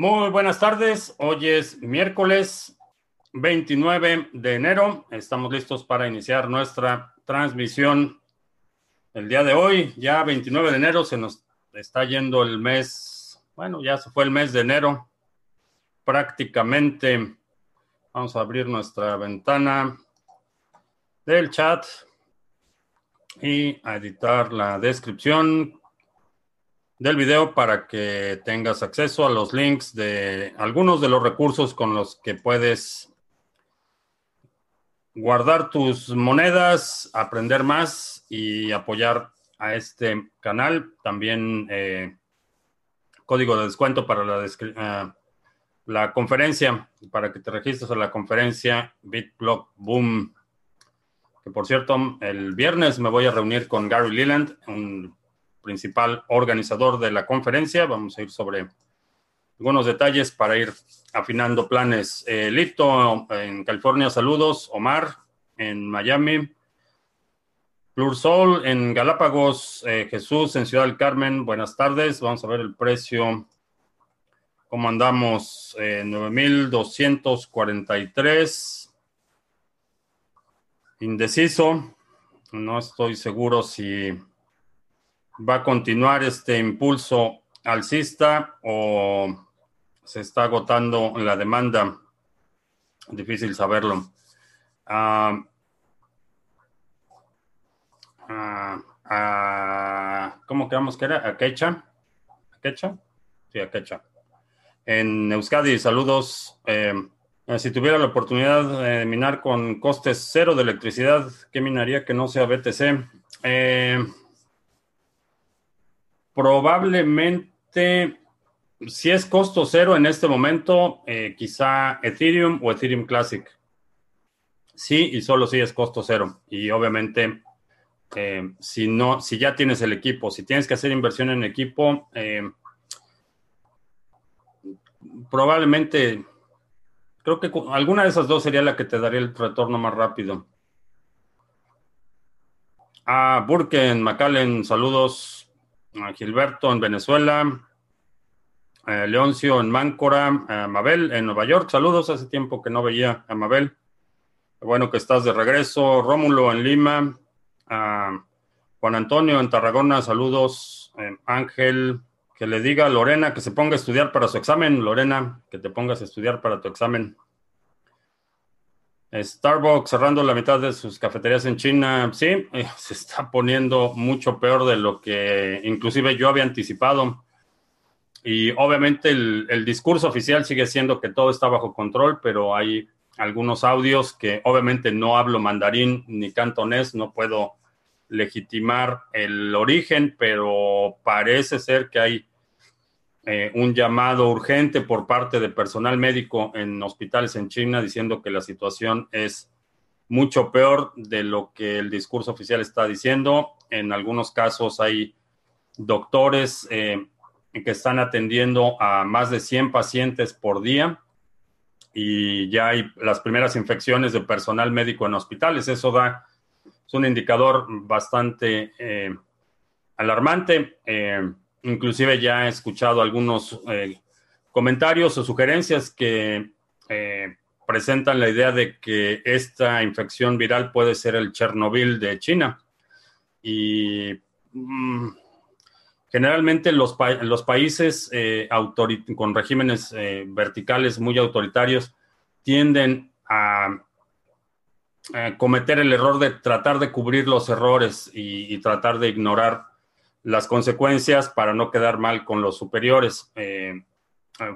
Muy buenas tardes. Hoy es miércoles 29 de enero. Estamos listos para iniciar nuestra transmisión. El día de hoy, ya 29 de enero, se nos está yendo el mes, bueno, ya se fue el mes de enero. Prácticamente vamos a abrir nuestra ventana del chat y a editar la descripción del video para que tengas acceso a los links de algunos de los recursos con los que puedes guardar tus monedas, aprender más y apoyar a este canal. También eh, código de descuento para la, uh, la conferencia, para que te registres a la conferencia BitBlock Boom. Que por cierto, el viernes me voy a reunir con Gary Leland, un principal organizador de la conferencia. Vamos a ir sobre algunos detalles para ir afinando planes. Eh, Lito en California, saludos. Omar en Miami. Plursol en Galápagos. Eh, Jesús en Ciudad del Carmen, buenas tardes. Vamos a ver el precio. ¿Cómo andamos? Eh, 9,243. Indeciso. No estoy seguro si va a continuar este impulso alcista o se está agotando la demanda. Difícil saberlo. Uh, ¿Cómo quedamos que era? ¿Aquecha? ¿Aquecha? Sí, Aquecha. En Euskadi, saludos. Eh, si tuviera la oportunidad de minar con costes cero de electricidad, ¿qué minaría que no sea BTC? Eh, Probablemente, si es costo cero en este momento, eh, quizá Ethereum o Ethereum Classic. Sí, y solo si es costo cero. Y obviamente, eh, si no, si ya tienes el equipo, si tienes que hacer inversión en equipo, eh, probablemente, creo que alguna de esas dos sería la que te daría el retorno más rápido. Ah, Burken, McAllen, saludos. Gilberto en Venezuela, Leoncio en Máncora, Mabel en Nueva York. Saludos, hace tiempo que no veía a Mabel. Bueno que estás de regreso. Rómulo en Lima, Juan Antonio en Tarragona, saludos. Ángel, que le diga a Lorena que se ponga a estudiar para su examen. Lorena, que te pongas a estudiar para tu examen. Starbucks cerrando la mitad de sus cafeterías en China, sí, eh, se está poniendo mucho peor de lo que inclusive yo había anticipado. Y obviamente el, discurso oficial sigue siendo que todo está bajo control, pero hay algunos audios que obviamente no hablo mandarín ni cantonés, no puedo legitimar el origen, pero parece ser que hay eh, un llamado urgente por parte de personal médico en hospitales en China diciendo que la situación es mucho peor de lo que el discurso oficial está diciendo. En algunos casos hay doctores eh, que están atendiendo a más de 100 pacientes por día y ya hay las primeras infecciones de personal médico en hospitales. Eso da, es un indicador bastante eh, alarmante. Inclusive ya he escuchado algunos eh, comentarios o sugerencias que eh, presentan la idea de que esta infección viral puede ser el Chernobyl de China. Y mm, generalmente los, los países eh, con regímenes verticales muy autoritarios tienden a, cometer el error de tratar de cubrir los errores y tratar de ignorar las consecuencias para no quedar mal con los superiores. Eh,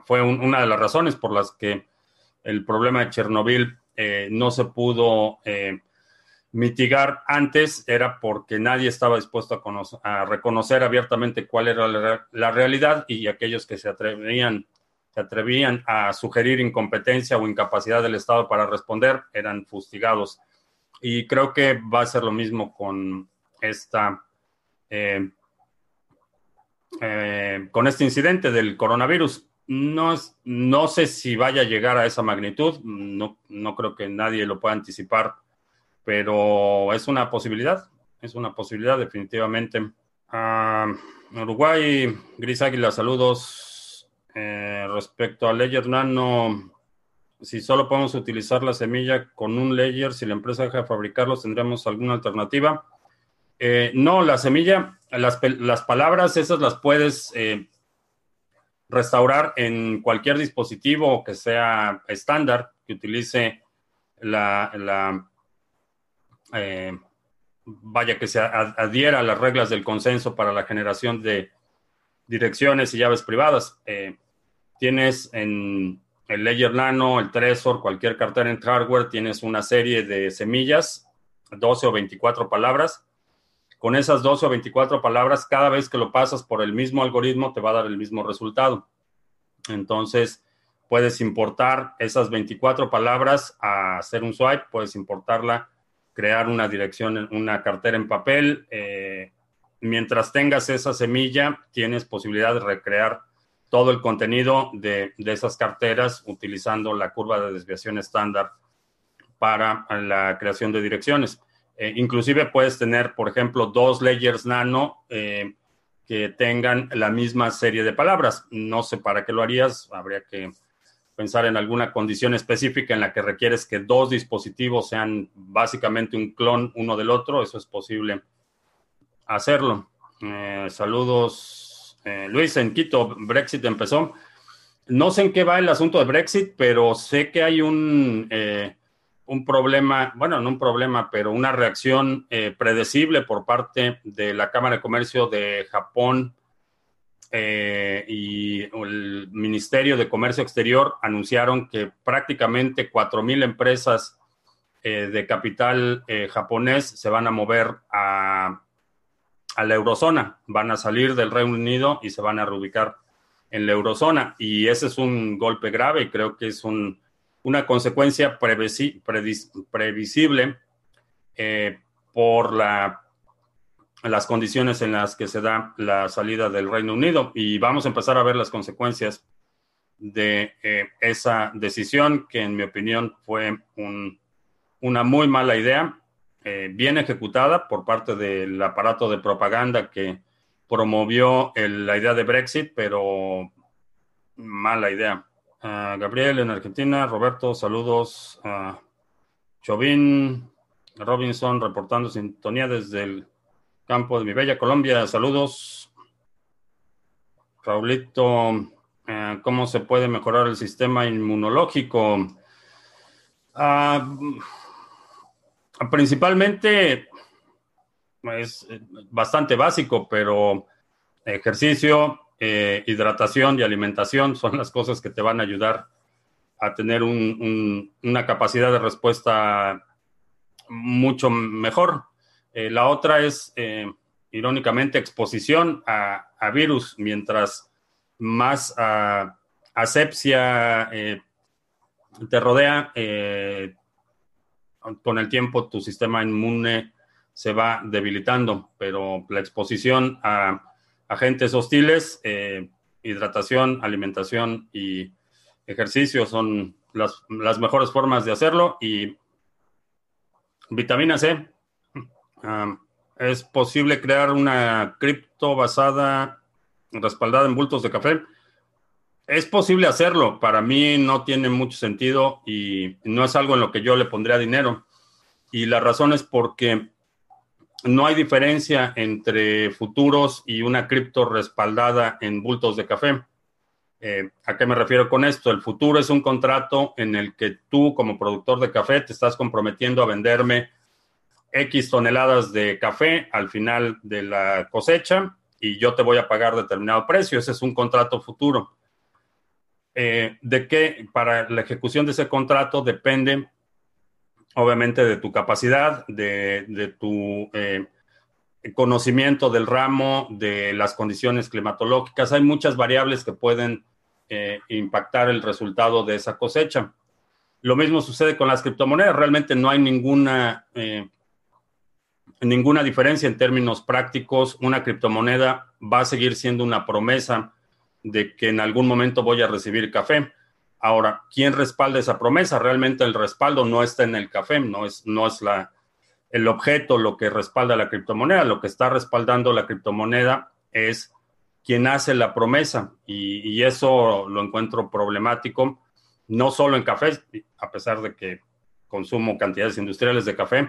fue una de las razones por las que el problema de Chernobyl eh, no se pudo eh, mitigar antes, era porque nadie estaba dispuesto a, reconocer abiertamente cuál era la, realidad y aquellos que se atrevían, se atrevían a sugerir incompetencia o incapacidad del Estado para responder eran fustigados. Y creo que va a ser lo mismo con esta eh, con este incidente del coronavirus. No, no sé si vaya a llegar a esa magnitud, no, no creo que nadie lo pueda anticipar, pero es una posibilidad, es una posibilidad definitivamente. Ah, Uruguay, Gris Águila, saludos. Eh, respecto a Ledger Nano, si solo podemos utilizar la semilla con un Ledger, si la empresa deja de fabricarlos, ¿tendremos alguna alternativa? Eh, no, la semilla, las, las, palabras, esas las puedes eh, restaurar en cualquier dispositivo que sea estándar, que utilice la, la eh, vaya, que se adhiera a las reglas del consenso para la generación de direcciones y llaves privadas. tienes en el Ledger Nano, el Trezor, cualquier cartera en hardware, tienes una serie de semillas, 12 o 24 palabras con esas 12 o 24 palabras, cada vez que lo pasas por el mismo algoritmo, te va a dar el mismo resultado. Entonces, puedes importar esas 24 palabras a hacer un swipe, puedes importarla, crear una dirección, una cartera en papel. Eh, mientras tengas esa semilla, tienes posibilidad de recrear todo el contenido de, de esas carteras utilizando la curva de desviación estándar para la creación de direcciones. Eh, inclusive puedes tener, por ejemplo, dos layers nano eh, que tengan la misma serie de palabras. No sé para qué lo harías, habría que pensar en alguna condición específica en la que requieres que dos dispositivos sean básicamente un clon uno del otro. Eso es posible hacerlo. Eh, saludos, Luis, en Quito, Brexit empezó. No sé en qué va el asunto de Brexit, pero sé que hay un un problema, bueno, no un problema, pero una reacción eh, predecible por parte de la Cámara de Comercio de Japón eh, y el Ministerio de Comercio Exterior anunciaron que prácticamente 4.000 empresas eh, de capital japonés se van a mover a, a la eurozona, van a salir del Reino Unido y se van a reubicar en la eurozona. Y ese es un golpe grave y creo que es un una consecuencia previsible eh, por la, las condiciones en las que se da la salida del Reino Unido. Y vamos a empezar a ver las consecuencias de eh, esa decisión, que en mi opinión fue una muy mala idea, eh, bien ejecutada por parte del aparato de propaganda que promovió la idea de Brexit, pero mala idea. Gabriel en Argentina, Roberto, saludos. a Chauvin, Robinson reportando sintonía desde el campo de mi bella Colombia, saludos. Raulito, eh, ¿cómo se puede mejorar el sistema inmunológico? Ah, principalmente es bastante básico, pero ejercicio, eh, hidratación y alimentación son las cosas que te van a ayudar a tener una capacidad de respuesta mucho mejor. Eh, la otra es, eh, irónicamente, exposición a, virus. Mientras más uh, asepsia te rodea, con el tiempo tu sistema inmune se va debilitando, pero la exposición a agentes hostiles, eh, hidratación, alimentación y ejercicio son las, mejores formas de hacerlo. Y vitamina C. Ah, es posible crear una cripto basada, respaldada en bultos de café. Es posible hacerlo. Para mí no tiene mucho sentido y no es algo en lo que yo le pondría dinero. Y la razón es porque no hay diferencia entre futuros y una cripto respaldada en bultos de café. Eh, ¿A qué me refiero con esto? El futuro es un contrato en el que tú como productor de café te estás comprometiendo a venderme X toneladas de café al final de la cosecha y yo te voy a pagar determinado precio. Ese es un contrato futuro. Eh, de qué para la ejecución de ese contrato depende obviamente de tu capacidad, de, tu eh, conocimiento del ramo, de las condiciones climatológicas. Hay muchas variables que pueden eh, impactar el resultado de esa cosecha. Lo mismo sucede con las criptomonedas. Realmente no hay ninguna, eh, ninguna diferencia en términos prácticos. Una criptomoneda va a seguir siendo una promesa de que en algún momento voy a recibir café Ahora, ¿quién respalda esa promesa? Realmente el respaldo no está en el café, no es, no es el objeto lo que respalda la criptomoneda. Lo que está respaldando la criptomoneda es quien hace la promesa. Y, eso lo encuentro problemático, no solo en café, a pesar de que consumo cantidades industriales de café,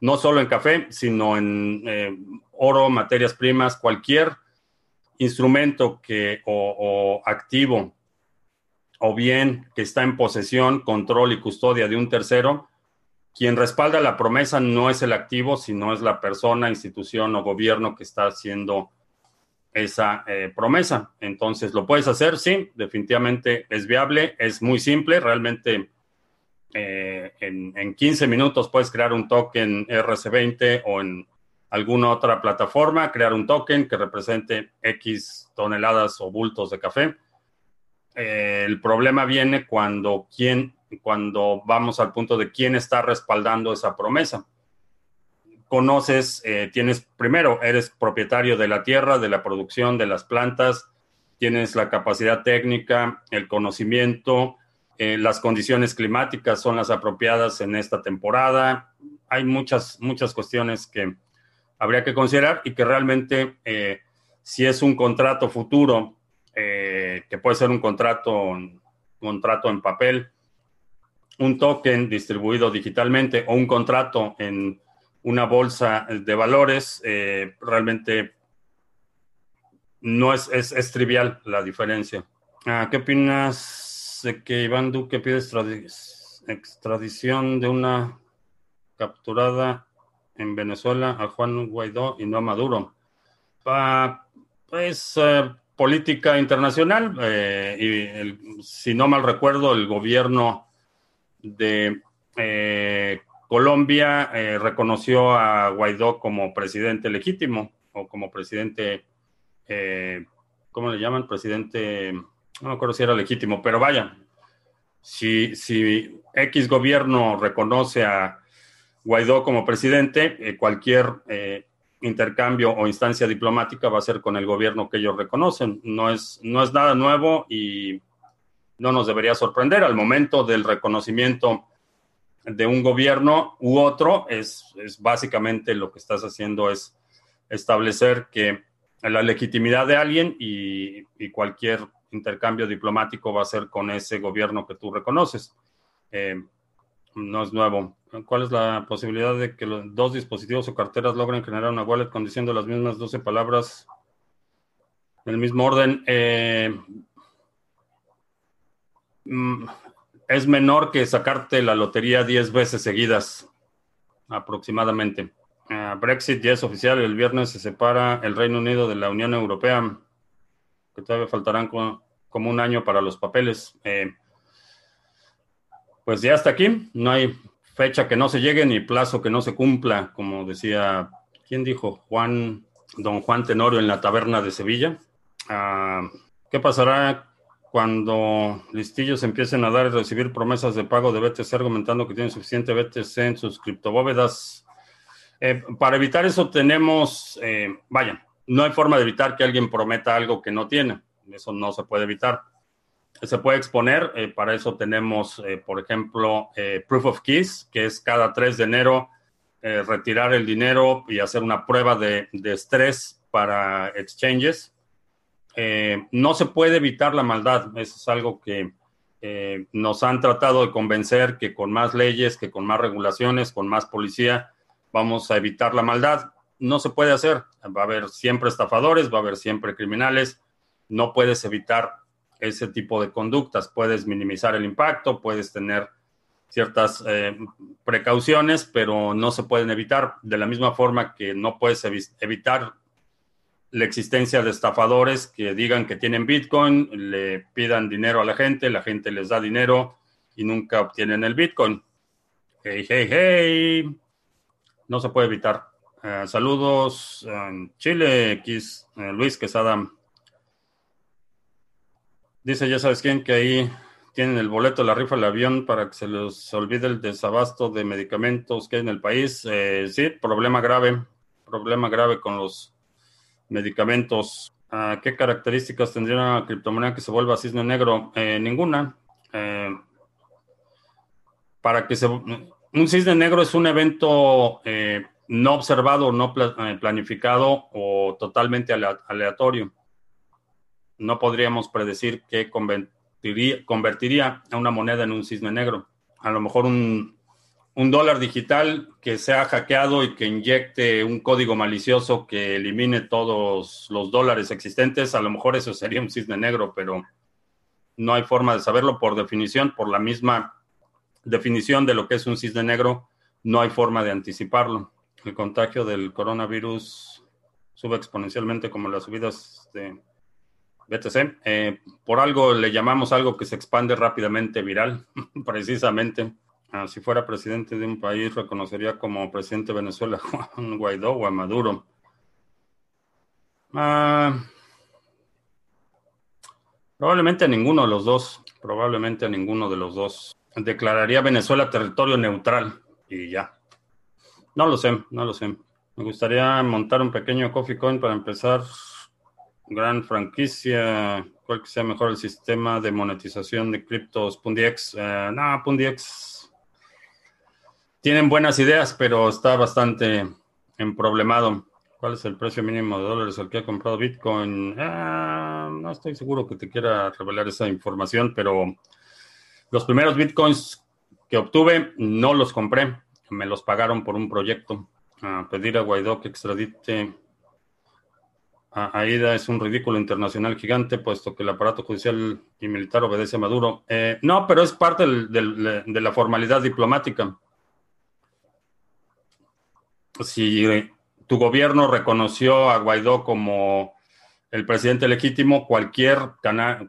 no solo en café, sino en eh, oro, materias primas, cualquier instrumento que, o, activo o bien que está en posesión, control y custodia de un tercero, quien respalda la promesa no es el activo, sino es la persona, institución o gobierno que está haciendo esa eh, promesa. Entonces, ¿lo puedes hacer? Sí, definitivamente es viable, es muy simple, realmente eh, en, en, 15 minutos puedes crear un token RC20 o en alguna otra plataforma, crear un token que represente X toneladas o bultos de café. Eh, el problema viene cuando, quién, cuando vamos al punto de quién está respaldando esa promesa. Conoces, eh, tienes, primero, eres propietario de la tierra, de la producción, de las plantas, tienes la capacidad técnica, el conocimiento, eh, las condiciones climáticas son las apropiadas en esta temporada. Hay muchas, muchas cuestiones que habría que considerar y que realmente si es un contrato futuro, eh, que puede ser un contrato, un contrato en papel, un token distribuido digitalmente o un contrato en una bolsa de valores, eh, realmente no es, es, trivial la diferencia. Ah, ¿Qué opinas de que Iván Duque pide extradición de una capturada en Venezuela a Juan Guaidó y no a Maduro. pues política internacional eh, y si no mal recuerdo el gobierno de eh, Colombia reconoció a Guaidó como presidente legítimo o como presidente, ¿cómo le llaman? Presidente, no me acuerdo si era legítimo, pero vaya, si, si X gobierno reconoce a Guaidó como presidente, eh, cualquier eh, intercambio o instancia diplomática va a ser con el gobierno que ellos reconocen. No es, no es nada nuevo y no nos debería sorprender. Al momento del reconocimiento de un gobierno u otro, es, es básicamente lo que estás haciendo es establecer que la legitimidad de alguien y, cualquier intercambio diplomático va a ser con ese gobierno que tú reconoces. Eh, no es nuevo. ¿Cuál es la posibilidad de que los dos dispositivos o carteras logren generar una wallet conduciendo las mismas 12 palabras en el mismo orden? Eh, mm, es menor que sacarte la lotería 10 veces seguidas, aproximadamente. Eh, Brexit ya es oficial, el viernes se separa el Reino Unido de la Unión Europea, que todavía faltarán como, un año para los papeles. Eh, pues ya está aquí, no hay fecha que no se llegue ni plazo que no se cumpla, como decía, ¿quién dijo? Juan, don Juan Tenorio en la taberna de Sevilla. Ah, ¿Qué pasará cuando listillos empiecen a dar y recibir promesas de pago de BTC argumentando que tienen suficiente BTC en sus criptobóvedas? Eh, para evitar eso tenemos, eh, vaya, no hay forma de evitar que alguien prometa algo que no tiene. Eso no se puede evitar se puede exponer. Eh, para eso tenemos, eh, por ejemplo, eh, Proof of Keys, que es cada 3 de enero retirar el dinero y hacer una prueba de, estrés para exchanges. no se puede evitar la maldad. Eso es algo que nos han tratado de convencer que con más leyes, que con más regulaciones, con más policía, vamos a evitar la maldad. No se puede hacer. Va a haber siempre estafadores, va a haber siempre criminales. No puedes evitar ese tipo de conductas. Puedes minimizar el impacto, puedes tener ciertas eh, precauciones, pero no se pueden evitar. De la misma forma que no puedes evitar la existencia de estafadores que digan que tienen Bitcoin, le pidan dinero a la gente, la gente les da dinero y nunca obtienen el Bitcoin. Hey, hey, hey. No se puede evitar. Eh, saludos Chile, X, eh, Luis Quesada. Dice, ya sabes quién, que ahí tienen el boleto, la rifa, el avión para que se les olvide el desabasto de medicamentos que hay en el país. Eh, sí, problema grave, problema grave con los medicamentos. Ah, ¿Qué características tendría una criptomoneda que se vuelva cisne negro? Eh, ninguna. Eh, para que se... Un cisne negro es un evento no observado, no planificado o totalmente aleatorio no podríamos predecir convertiría, convertiría a una moneda en un cisne negro. A lo mejor un, un dólar digital que sea hackeado y que inyecte un código malicioso que elimine todos los dólares existentes, a lo mejor eso sería un cisne negro, pero no hay forma de saberlo por definición, por la misma definición de lo que es un cisne negro, no hay forma de anticiparlo. El contagio del coronavirus sube exponencialmente como las subidas de BTC. Eh, por algo le llamamos algo que se expande rápidamente viral, precisamente. Ah, si fuera presidente de un país, reconocería como presidente de Venezuela Juan Guaidó o a Maduro. Ah, probablemente a ninguno de los dos. Probablemente a ninguno de los dos. Declararía Venezuela territorio neutral y ya. No lo sé, no lo sé. Me gustaría montar un pequeño coffee coin para empezar. Gran franquicia. ¿Cuál que sea mejor el sistema de monetización de criptos? Pundiex. Eh, no, Pundiex tienen buenas ideas, pero está bastante emproblemado. ¿Cuál es el precio mínimo de dólares al que ha comprado Bitcoin? Ah, no estoy seguro que te quiera revelar esa información, pero los primeros Bitcoins que obtuve no los compré, me los pagaron por un proyecto. A pedir a Guaidó que extradite AIDA es un ridículo internacional gigante, puesto que el aparato judicial y militar obedece a Maduro. Eh, no, pero es parte de la formalidad diplomática si tu gobierno reconoció a Guaidó como el presidente legítimo, cualquier,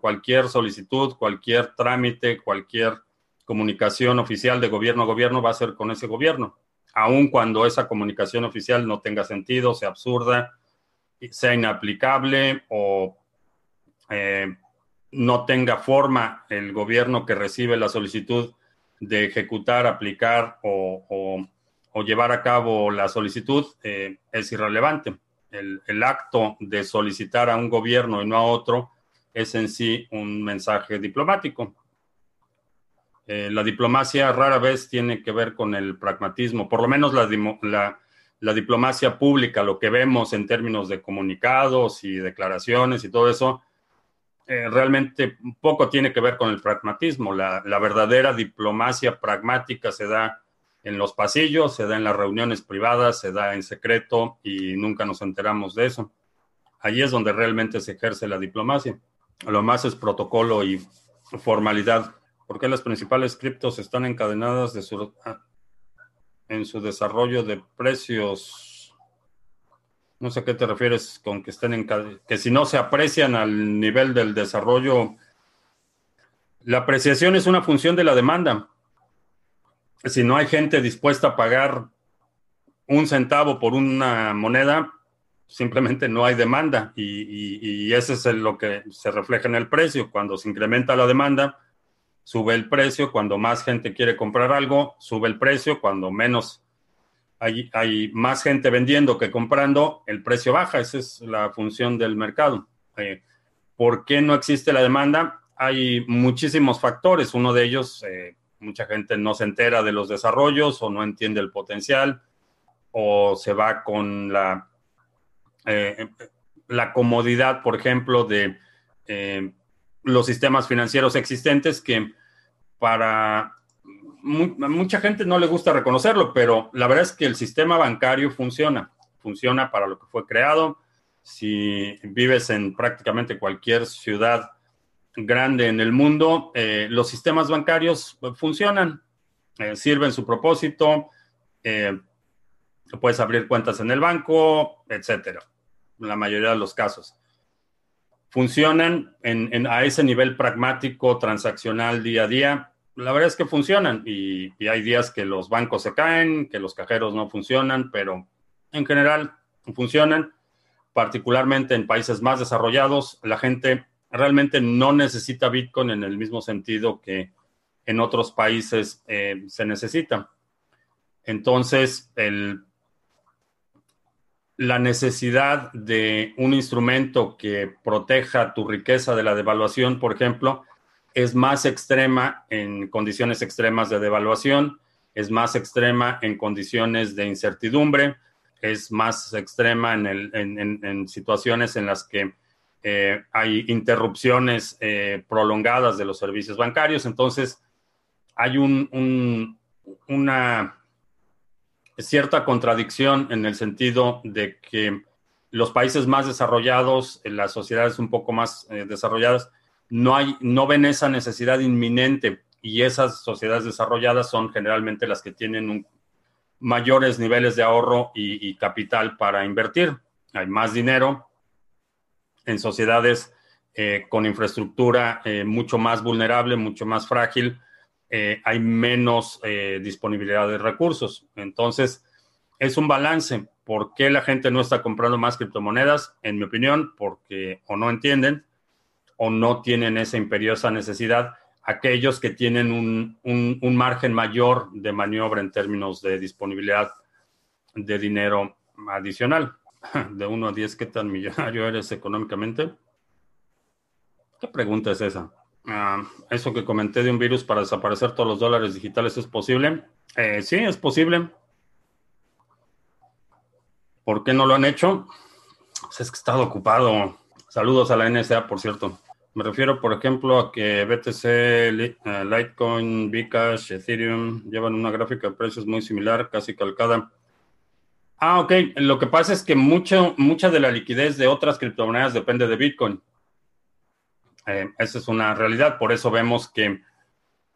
cualquier solicitud, cualquier trámite, cualquier comunicación oficial de gobierno a gobierno va a ser con ese gobierno, aun cuando esa comunicación oficial no tenga sentido, sea absurda, sea inaplicable o eh, no tenga forma el gobierno que recibe la solicitud de ejecutar, aplicar o llevar a cabo la solicitud eh, es irrelevante. El, acto de solicitar a un gobierno y no a otro es en sí un mensaje diplomático. Eh, la diplomacia rara vez tiene que ver con el pragmatismo, por lo menos la, la, diplomacia pública, lo que vemos en términos de comunicados y declaraciones y todo eso, eh, realmente poco tiene que ver con el pragmatismo. La, la verdadera diplomacia pragmática se da en los pasillos, se da en las reuniones privadas, se da en secreto y nunca nos enteramos de eso. Allí es donde realmente se ejerce la diplomacia. Lo más es protocolo y formalidad. porque las principales criptos están encadenadas de su, en su desarrollo de precios? No sé qué te refieres con que estén en que si no se aprecian al nivel del desarrollo. La apreciación es una función de la demanda si no hay gente dispuesta a pagar un centavo por una moneda, simplemente no hay demanda y, y, eso es lo que se refleja en el precio. Cuando se incrementa la demanda, sube el precio. Cuando más gente quiere comprar algo, sube el precio. Cuando menos hay, hay más gente vendiendo que comprando, el precio baja. Esa es la función del mercado. Eh, ¿Por qué no existe la demanda? Hay muchísimos factores. Uno de ellos, eh, mucha gente no se entera de los desarrollos o no entiende el potencial o se va con la, eh, la comodidad, por ejemplo, de los sistemas financieros existentes que para mucha gente no le gusta reconocerlo, pero la verdad es que el sistema bancario funciona, funciona para lo que fue creado. Si vives en prácticamente cualquier ciudad grande en el mundo, eh, los sistemas bancarios funcionan, eh, sirven su propósito, eh, puedes abrir cuentas en el banco, etcétera, en la mayoría de los casos. Funcionan a ese nivel pragmático, transaccional, día a día. La verdad es que funcionan y, y hay días que los bancos se caen, que los cajeros no funcionan, pero en general funcionan, particularmente en países más desarrollados. La gente realmente no necesita Bitcoin en el mismo sentido que en otros países eh, se necesita. Entonces, el, la necesidad de un instrumento que proteja tu riqueza de la devaluación, por ejemplo, es más extrema en condiciones extremas de devaluación, es más extrema en condiciones de incertidumbre, es más extrema en, el, en situaciones en las que eh, hay interrupciones eh, prolongadas de los servicios bancarios, entonces hay un, una cierta contradicción en el sentido de que los países más desarrollados, las sociedades un poco más desarrolladas, no, hay, no ven esa necesidad inminente y esas sociedades desarrolladas son generalmente las que tienen mayores niveles de ahorro y, capital para invertir. Hay más dinero en sociedades eh, con infraestructura eh, mucho más vulnerable, mucho más frágil. Eh, hay menos disponibilidad de recursos. Entonces, es un balance. ¿Por qué la gente no está comprando más criptomonedas? En mi opinión, porque o no entienden o no tienen esa imperiosa necesidad aquellos que tienen un, margen mayor de maniobra en términos de disponibilidad de dinero adicional. De 1 a 10, ¿qué tan millonario eres económicamente? ¿Qué pregunta es esa? Ah, eso que comenté de un virus para desaparecer todos los dólares digitales es posible. Eh, sí, es posible. ¿Por qué no lo han hecho? Pues es que he estado ocupado. Saludos a la NSA, por cierto. Me refiero, por ejemplo, a que BTC, eh, Litecoin, Bcash, Ethereum llevan una gráfica de precios muy similar, casi calcada. Ah, ok. Lo que pasa es que mucho, mucha de la liquidez de otras criptomonedas depende de Bitcoin. Eh, esa es una realidad. Por eso vemos que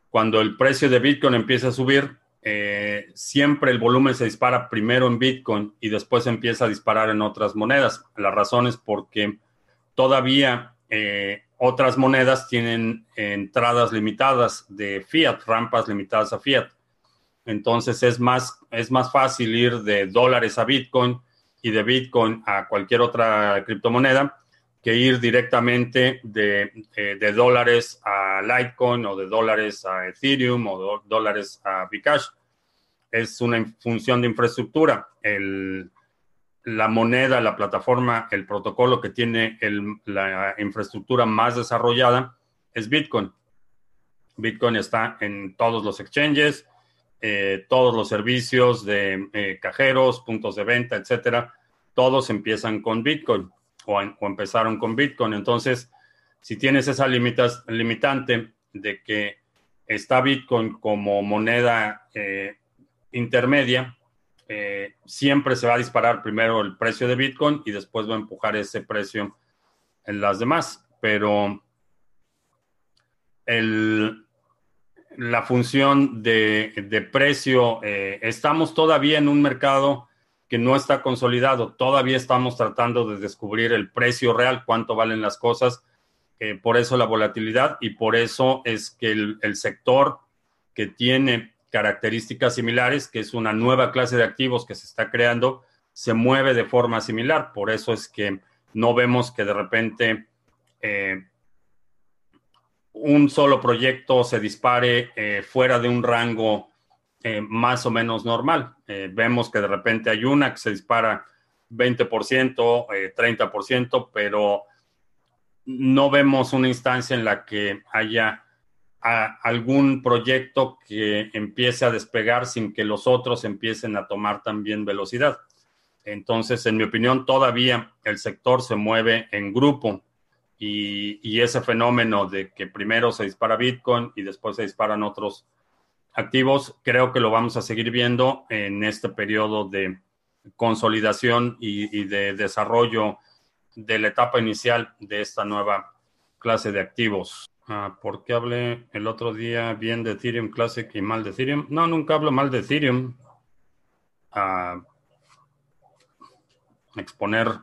cuando el precio de Bitcoin empieza a subir, eh, siempre el volumen se dispara primero en Bitcoin y después empieza a disparar en otras monedas. La razón es porque todavía otras monedas tienen entradas limitadas de fiat, rampas limitadas a fiat. Entonces es más, es más fácil ir de dólares a Bitcoin y de Bitcoin a cualquier otra criptomoneda que ir directamente de, de, dólares a Litecoin o de dólares a Ethereum o de dólares a Bcash. Es una función de infraestructura. La moneda, la plataforma, el protocolo que tiene la infraestructura más desarrollada es Bitcoin. Bitcoin está en todos los exchanges, eh, todos los servicios de eh, cajeros, puntos de venta, etcétera. Todos empiezan con Bitcoin o, empezaron con Bitcoin. Entonces, si tienes esa limitas, limitante de que está Bitcoin como moneda eh, intermedia, eh, siempre se va a disparar primero el precio de Bitcoin y después va a empujar ese precio en las demás. Pero la función de, precio, eh, estamos todavía en un mercado que no está consolidado, todavía estamos tratando de descubrir el precio real, cuánto valen las cosas, por eso la volatilidad y por eso es que el sector que tiene características similares, que es una nueva clase de activos que se está creando, se mueve de forma similar. Por eso es que no vemos que de repente eh, un solo proyecto se dispare eh, fuera de un rango eh, más o menos normal. vemos que de repente hay una que se dispara 20%, 30%, pero no vemos una instancia en la que haya algún proyecto que empiece a despegar sin que los otros empiecen a tomar también velocidad. Entonces, en mi opinión, todavía el sector se mueve en grupo y, ese fenómeno de que primero se dispara Bitcoin y después se disparan otros activos, creo que lo vamos a seguir viendo en este periodo de consolidación y de desarrollo de la etapa inicial de esta nueva clase de activos. Ah, ¿Por qué hablé el otro día bien de Ethereum Classic y mal de Ethereum? No, nunca hablo mal de Ethereum. Ah, exponer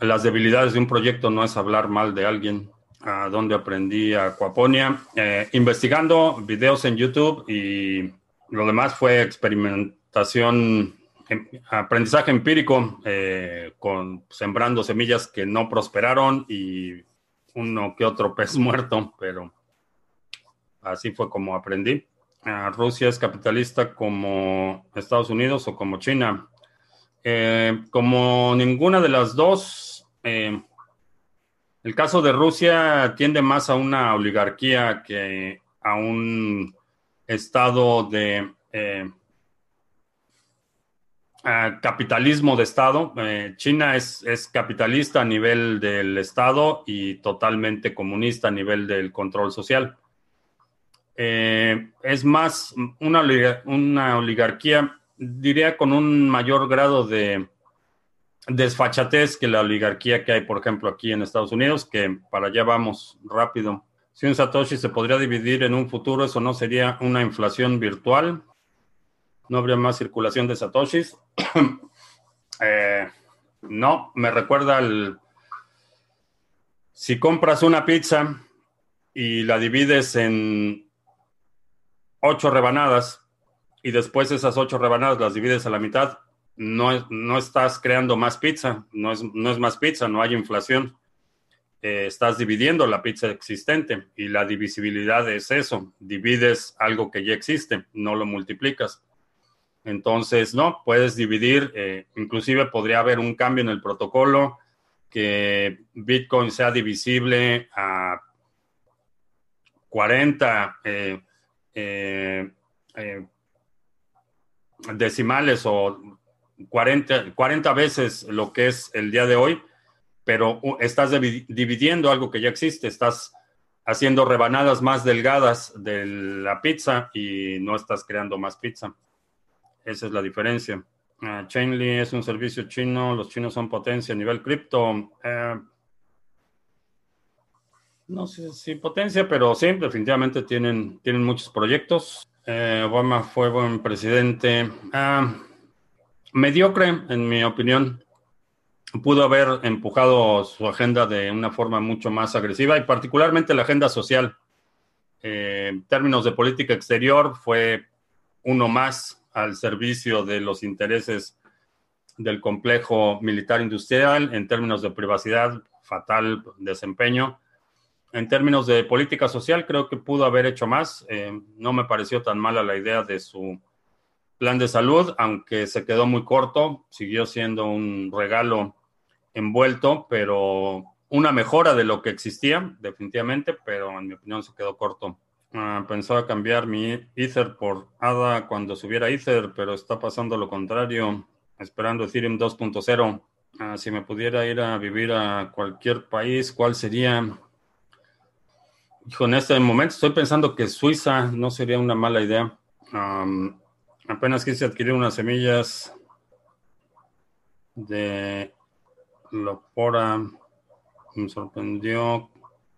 las debilidades de un proyecto no es hablar mal de alguien. ¿A dónde aprendí Aquaponia? Eh, investigando videos en YouTube y lo demás fue experimentación, em, aprendizaje empírico, eh, con sembrando semillas que no prosperaron y uno que otro pez muerto, pero así fue como aprendí. Ah, Rusia es capitalista como Estados Unidos o como China. Eh, como ninguna de las dos, eh, el caso de Rusia tiende más a una oligarquía que a un estado de, eh, capitalismo de Estado. Eh, China es, capitalista a nivel del Estado y totalmente comunista a nivel del control social. Eh, es más una, una, oligarquía, diría, con un mayor grado de desfachatez que la oligarquía que hay, por ejemplo, aquí en Estados Unidos, que para allá vamos rápido. Si un Satoshi se podría dividir en un futuro, eso no sería una inflación virtual no habría más circulación de satoshis. Eh, no, me recuerda al... Si compras una pizza y la divides en ocho rebanadas y después esas ocho rebanadas las divides a la mitad, no, no estás creando más pizza, no es, no es más pizza, no hay inflación. Eh, estás dividiendo la pizza existente y la divisibilidad es eso, divides algo que ya existe, no lo multiplicas. Entonces, no, puedes dividir, eh, inclusive podría haber un cambio en el protocolo, que Bitcoin sea divisible a 40 eh, decimales o 40, 40 veces lo que es el día de hoy, pero estás dividiendo algo que ya existe, estás haciendo rebanadas más delgadas de la pizza y no estás creando más pizza. Esa es la diferencia. Uh, Chainly es un servicio chino, los chinos son potencia a nivel cripto. Eh, no sé si potencia, pero sí, definitivamente tienen, tienen muchos proyectos. Eh, Obama fue buen presidente. Ah, mediocre, en mi opinión. Pudo haber empujado su agenda de una forma mucho más agresiva y particularmente la agenda social. Eh, en términos de política exterior, fue uno más al servicio de los intereses del complejo militar industrial en términos de privacidad, fatal desempeño. En términos de política social, creo que pudo haber hecho más. Eh, no me pareció tan mala la idea de su plan de salud, aunque se quedó muy corto, siguió siendo un regalo envuelto, pero una mejora de lo que existía, definitivamente, pero en mi opinión se quedó corto. Ah, pensaba cambiar mi Ether por ADA cuando subiera Ether, pero está pasando lo contrario, esperando Ethereum 2.0. Ah, si me pudiera ir a vivir a cualquier país, ¿cuál sería? Hijo, en este momento estoy pensando que Suiza no sería una mala idea. Apenas quise adquirir unas semillas de Lopora. Me sorprendió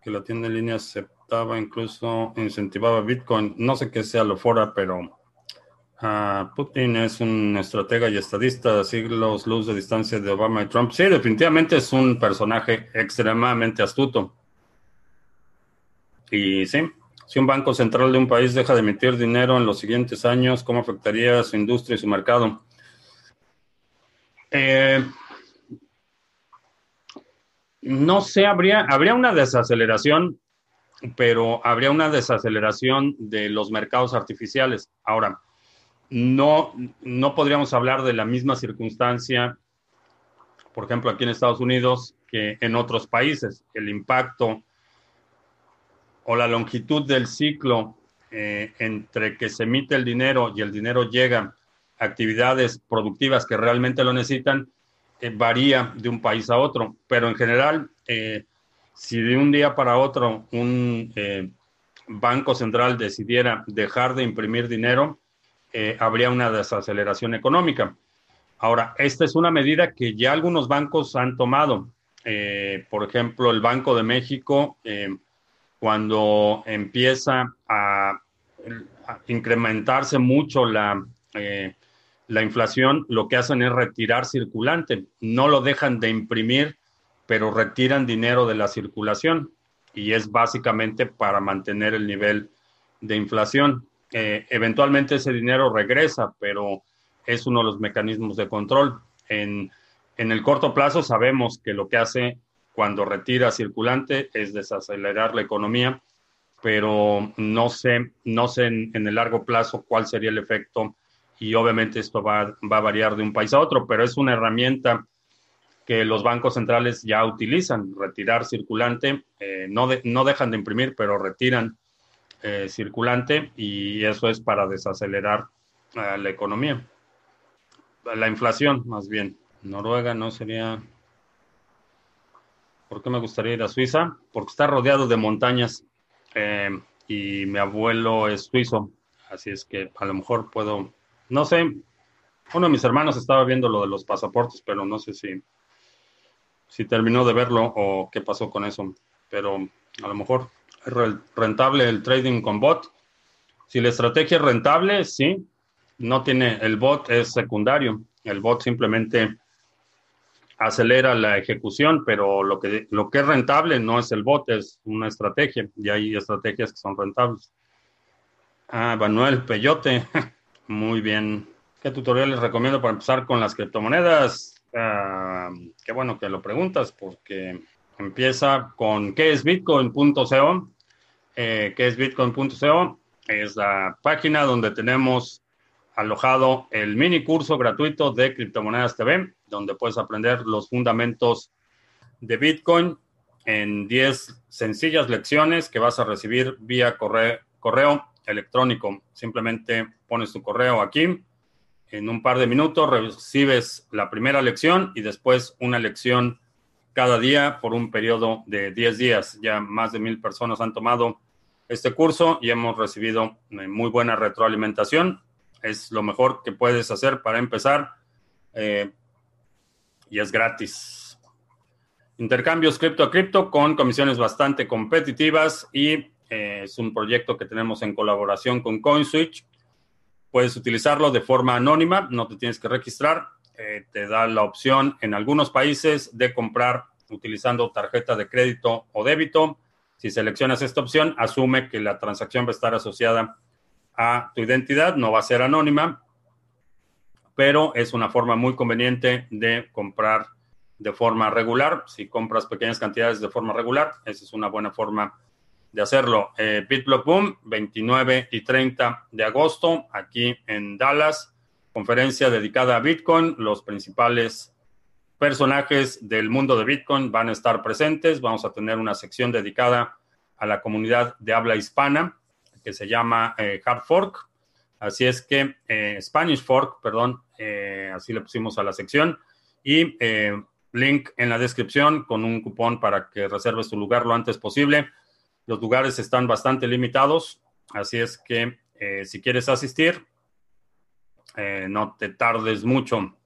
que la tienda en línea se incluso incentivaba Bitcoin. No sé qué sea lo fuera, pero ah, Putin es un estratega y estadista de siglos luz de distancia de Obama y Trump. Sí, definitivamente es un personaje extremadamente astuto. Y sí, si un banco central de un país deja de emitir dinero en los siguientes años, ¿cómo afectaría su industria y su mercado? Eh, no sé, habría, habría una desaceleración pero habría una desaceleración de los mercados artificiales. Ahora, no, no podríamos hablar de la misma circunstancia, por ejemplo, aquí en Estados Unidos, que en otros países. El impacto o la longitud del ciclo eh, entre que se emite el dinero y el dinero llega a actividades productivas que realmente lo necesitan, eh, varía de un país a otro. Pero en general, eh, si de un día para otro un eh, banco central decidiera dejar de imprimir dinero, habría una desaceleración económica. Ahora, esta es una medida que ya algunos bancos han tomado. Por ejemplo, el Banco de México, cuando empieza a, a, incrementarse mucho la, la inflación, lo que hacen es retirar circulante. No lo dejan de imprimir pero retiran dinero de la circulación y es básicamente para mantener el nivel de inflación. Eh, eventualmente ese dinero regresa, pero es uno de los mecanismos de control. En, el corto plazo sabemos que lo que hace cuando retira circulante es desacelerar la economía, pero no sé, no sé en, el largo plazo cuál sería el efecto y obviamente esto va, va a variar de un país a otro, pero es una herramienta que los bancos centrales ya utilizan, retirar circulante, eh, no, no dejan de imprimir, pero retiran eh, circulante y eso es para desacelerar eh, la economía. la inflación, más bien. Noruega no sería. ¿Por qué me gustaría ir a Suiza? Porque está rodeado de montañas eh, y mi abuelo es suizo, así es que a lo mejor puedo, no sé, uno de mis hermanos estaba viendo lo de los pasaportes, pero no sé si, si terminó de verlo o qué pasó con eso, pero a lo mejor es rentable el trading con bot. Si la estrategia es rentable, sí, no tiene, el bot es secundario, el bot simplemente acelera la ejecución, pero lo que, lo que es rentable no es el bot, es una estrategia, y hay estrategias que son rentables. Ah, Manuel Peyote, muy bien. ¿Qué tutorial les recomiendo para empezar con las criptomonedas? Ah, qué bueno que lo preguntas, porque empieza con qué es bitcoin.co. Eh, ¿Qué es bitcoin.co? Es la página donde tenemos alojado el mini curso gratuito de Criptomonedas TV, donde puedes aprender los fundamentos de Bitcoin en 10 sencillas lecciones que vas a recibir vía correo, correo electrónico. Simplemente pones tu correo aquí. En un par de minutos recibes la primera lección y después una lección cada día por un periodo de 10 días. Ya más de mil personas han tomado este curso y hemos recibido eh, muy buena retroalimentación es lo mejor que puedes hacer para empezar eh, y es gratis. Intercambios cripto a cripto con comisiones bastante competitivas y eh, es un proyecto que tenemos en colaboración con CoinSwitch. Puedes utilizarlo de forma anónima, no te tienes que registrar. Eh, te da la opción en algunos países de comprar utilizando tarjeta de crédito o débito. Si seleccionas esta opción, asume que la transacción va a estar asociada a tu identidad, no va a ser anónima, pero es una forma muy conveniente de comprar de forma regular. Si compras pequeñas cantidades de forma regular, esa es una buena forma de hacerlo. Eh, BitBlock Boom, 29 y 30 de agosto, aquí en Dallas, conferencia dedicada a Bitcoin. Los principales personajes del mundo de Bitcoin van a estar presentes. Vamos a tener una sección dedicada a la comunidad de habla hispana que se llama eh, Hard Fork. Así es que eh, Spanish Fork, perdón, eh, así le pusimos a la sección. Y link en la descripción con un cupón para que reserves tu lugar lo antes posible. Los lugares están bastante limitados, así es que si quieres asistir, no te tardes mucho.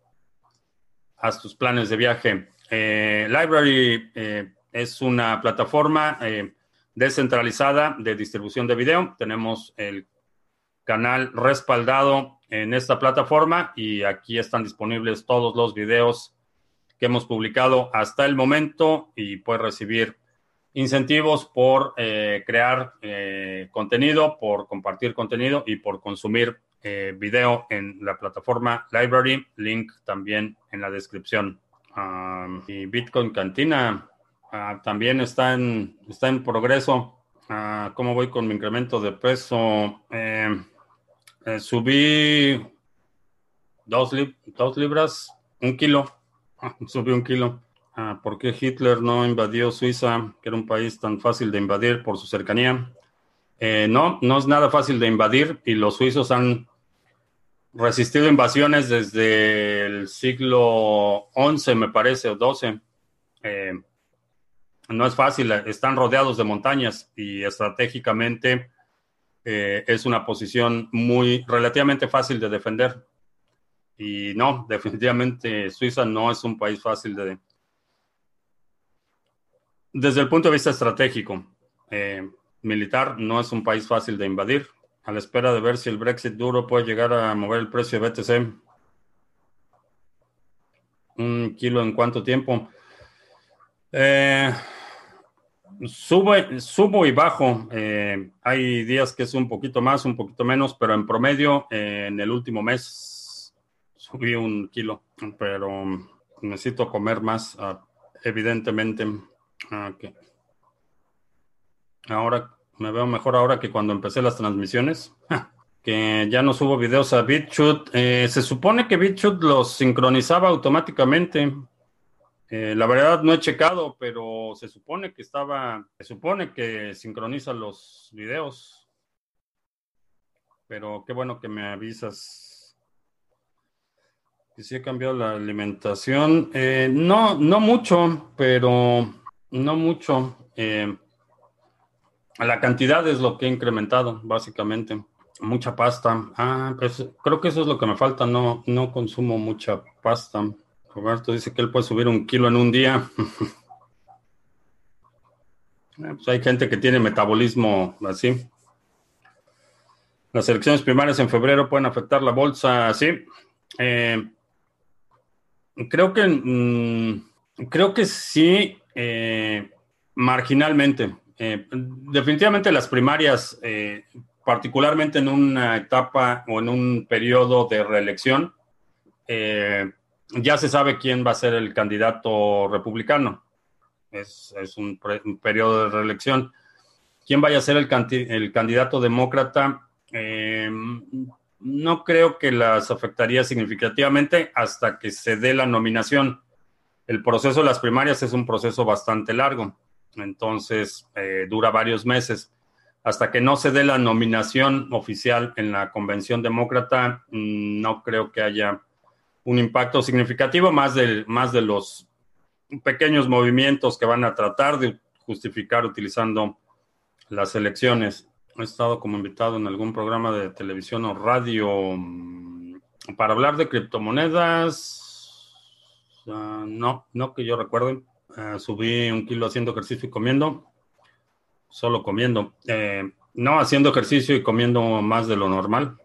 Haz tus planes de viaje. Library es una plataforma descentralizada de distribución de video. Tenemos el canal respaldado en esta plataforma y aquí están disponibles todos los videos que hemos publicado hasta el momento y puedes recibir incentivos por eh, crear eh, contenido, por compartir contenido y por consumir eh, video en la plataforma Library, link también en la descripción. Ah, y Bitcoin Cantina, Ah, también está en, está en progreso. Ah, ¿Cómo voy con mi incremento de peso? Eh, eh, subí dos, libras, un kilo. subí un kilo. Ah, ¿Por qué Hitler no invadió Suiza, que era un país tan fácil de invadir por su cercanía? Eh, no, no es nada fácil de invadir y los suizos han resistido invasiones desde el siglo XI, me parece, o XII no es fácil, están rodeados de montañas y estratégicamente eh, es una posición muy relativamente fácil de defender. Y no, definitivamente Suiza no es un país fácil de... Desde el punto de vista estratégico, eh, militar, no es un país fácil de invadir. A la espera de ver si el Brexit duro puede llegar a mover el precio de BTC. Un kilo en cuánto tiempo. Eh, Sube, subo y bajo. Eh, hay días que es un poquito más, un poquito menos, pero en promedio eh, en el último mes subí un kilo, pero necesito comer más, ah, evidentemente. Ah, ahora me veo mejor ahora que cuando empecé las transmisiones. que ya no subo videos a BitChute. Eh, se supone que BitChute los sincronizaba automáticamente. Eh, la verdad no he checado, pero se supone que estaba, se supone que sincroniza los videos. Pero qué bueno que me avisas. Que sí ha cambiado la alimentación. Eh, no, no mucho, pero no mucho. Eh, la cantidad es lo que he incrementado, básicamente. Mucha pasta. Ah, pues creo que eso es lo que me falta. No, no consumo mucha pasta. Roberto dice que él puede subir un kilo en un día. Eh, pues hay gente que tiene metabolismo así. Las elecciones primarias en febrero pueden afectar la bolsa, sí. Eh, creo que mm, creo que sí, eh, marginalmente. definitivamente las primarias, particularmente en una etapa o en un periodo de reelección, ya se sabe quién va a ser el candidato republicano es, un, periodo de reelección. ¿Quién vaya a ser el, el candidato demócrata? Eh, no creo que las afectaría significativamente hasta que se dé la nominación. El proceso de las primarias es un proceso bastante largo, entonces eh, dura varios meses. Hasta que no se dé la nominación oficial en la convención demócrata, mm, no creo que haya un impacto significativo más de, más de los pequeños movimientos que van a tratar de justificar utilizando las elecciones. He estado como invitado en algún programa de televisión o radio mm, para hablar de criptomonedas. Ah, no, no que yo recuerde. Ah, subí un kilo haciendo ejercicio y comiendo. Solo comiendo. Eh, no haciendo ejercicio y comiendo más de lo normal.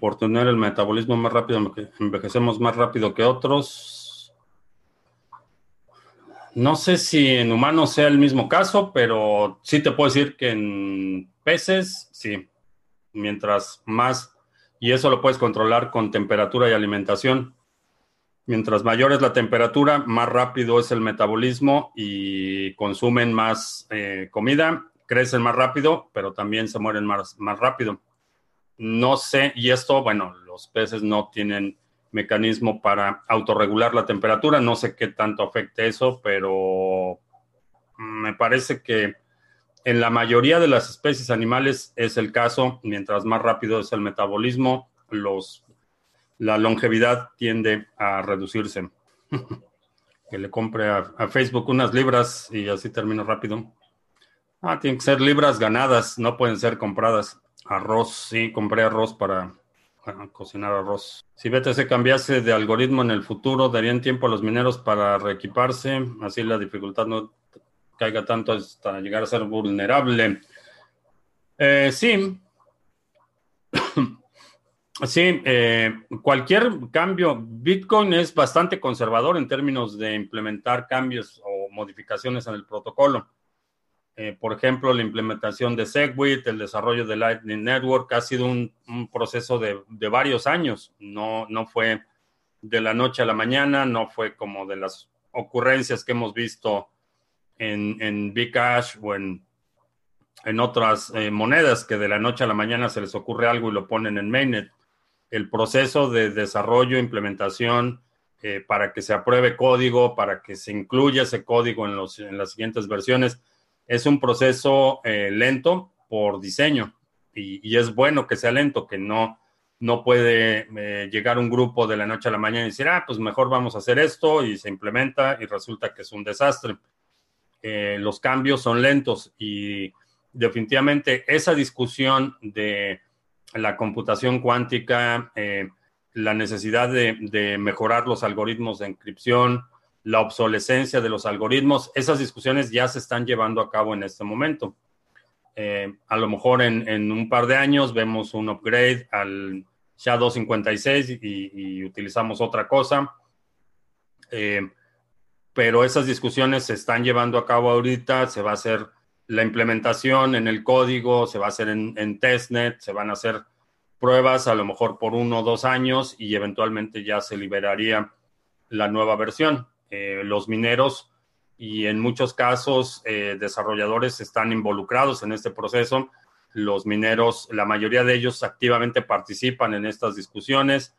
Por tener el metabolismo más rápido, envejecemos más rápido que otros no sé si en humanos sea el mismo caso, pero sí te puedo decir que en peces, sí. Mientras más, y eso lo puedes controlar con temperatura y alimentación. Mientras mayor es la temperatura, más rápido es el metabolismo y consumen más eh, comida, crecen más rápido, pero también se mueren más, más rápido. No sé, y esto, bueno, los peces no tienen mecanismo para autorregular la temperatura. No sé qué tanto afecte eso, pero me parece que en la mayoría de las especies animales es el caso. Mientras más rápido es el metabolismo, los, la longevidad tiende a reducirse. que le compre a, a, Facebook unas libras y así termino rápido. Ah, tienen que ser libras ganadas, no pueden ser compradas. Arroz, sí, compré arroz para cocinar arroz. Si BTC cambiase de algoritmo en el futuro, darían tiempo a los mineros para reequiparse, así la dificultad no caiga tanto hasta llegar a ser vulnerable. Eh, sí. sí, eh, cualquier cambio, Bitcoin es bastante conservador en términos de implementar cambios o modificaciones en el protocolo. Eh, por ejemplo, la implementación de Segwit, el desarrollo de Lightning Network, ha sido un, proceso de, varios años. No, no fue de la noche a la mañana, no fue como de las ocurrencias que hemos visto en, en Bcash o en, en otras eh, monedas que de la noche a la mañana se les ocurre algo y lo ponen en mainnet. El proceso de desarrollo, implementación, eh, para que se apruebe código, para que se incluya ese código en, los, en las siguientes versiones, es un proceso eh, lento por diseño y, es bueno que sea lento, que no, no puede eh, llegar un grupo de la noche a la mañana y decir, ah, pues mejor vamos a hacer esto y se implementa y resulta que es un desastre. Eh, los cambios son lentos y definitivamente esa discusión de la computación cuántica, la necesidad de, de mejorar los algoritmos de encripción, la obsolescencia de los algoritmos, esas discusiones ya se están llevando a cabo en este momento. Eh, a lo mejor en, un par de años vemos un upgrade al SHA-256 y, utilizamos otra cosa. Eh, pero esas discusiones se están llevando a cabo ahorita, se va a hacer la implementación en el código, se va a hacer en, en testnet, se van a hacer pruebas a lo mejor por uno o dos años y eventualmente ya se liberaría la nueva versión. Eh, los mineros y en muchos casos eh, desarrolladores están involucrados en este proceso. Los mineros, la mayoría de ellos activamente participan en estas discusiones.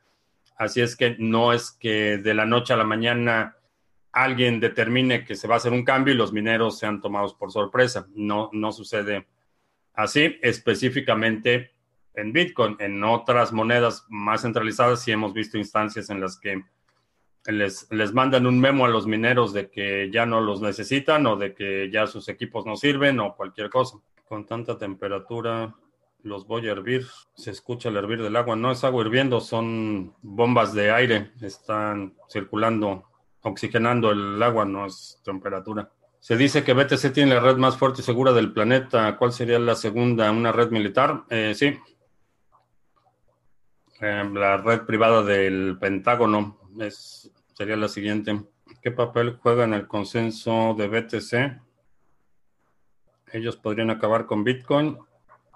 Así es que no es que de la noche a la mañana alguien determine que se va a hacer un cambio y los mineros sean tomados por sorpresa. No, no sucede así específicamente en Bitcoin. En otras monedas más centralizadas sí hemos visto instancias en las que les, mandan un memo a los mineros de que ya no los necesitan o de que ya sus equipos no sirven o cualquier cosa. Con tanta temperatura los voy a hervir. Se escucha el hervir del agua. No es agua hirviendo, son bombas de aire. Están circulando, oxigenando el agua, no es temperatura. Se dice que BTC tiene la red más fuerte y segura del planeta. ¿Cuál sería la segunda? ¿Una red militar? Eh, sí. Eh, la red privada del Pentágono es, sería la siguiente. ¿Qué papel juega en el consenso de BTC? Ellos podrían acabar con Bitcoin.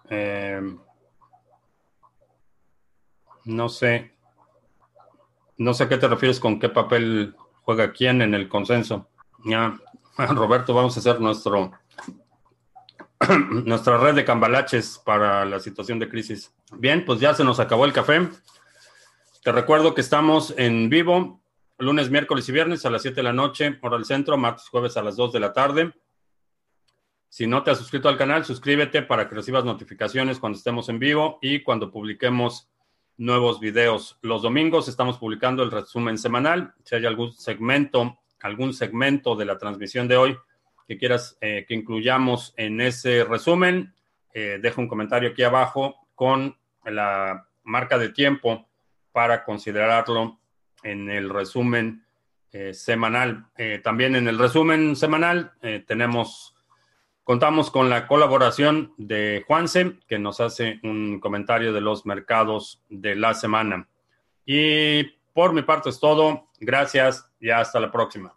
Eh, no sé. No sé a qué te refieres con qué papel juega quién en el consenso. Ya, Roberto, vamos a hacer nuestro nuestra red de cambalaches para la situación de crisis. Bien, pues ya se nos acabó el café. Te recuerdo que estamos en vivo lunes, miércoles y viernes a las 7 de la noche, hora del centro, martes, jueves a las 2 de la tarde. Si no te has suscrito al canal, suscríbete para que recibas notificaciones cuando estemos en vivo y cuando publiquemos nuevos videos. Los domingos estamos publicando el resumen semanal. Si hay algún segmento, algún segmento de la transmisión de hoy que quieras eh, que incluyamos en ese resumen, eh, deja un comentario aquí abajo con la marca de tiempo para considerarlo en el resumen eh, semanal. también en el resumen semanal tenemos, contamos con la colaboración de Juanse, que nos hace un comentario de los mercados de la semana. Y por mi parte es todo. Gracias y hasta la próxima.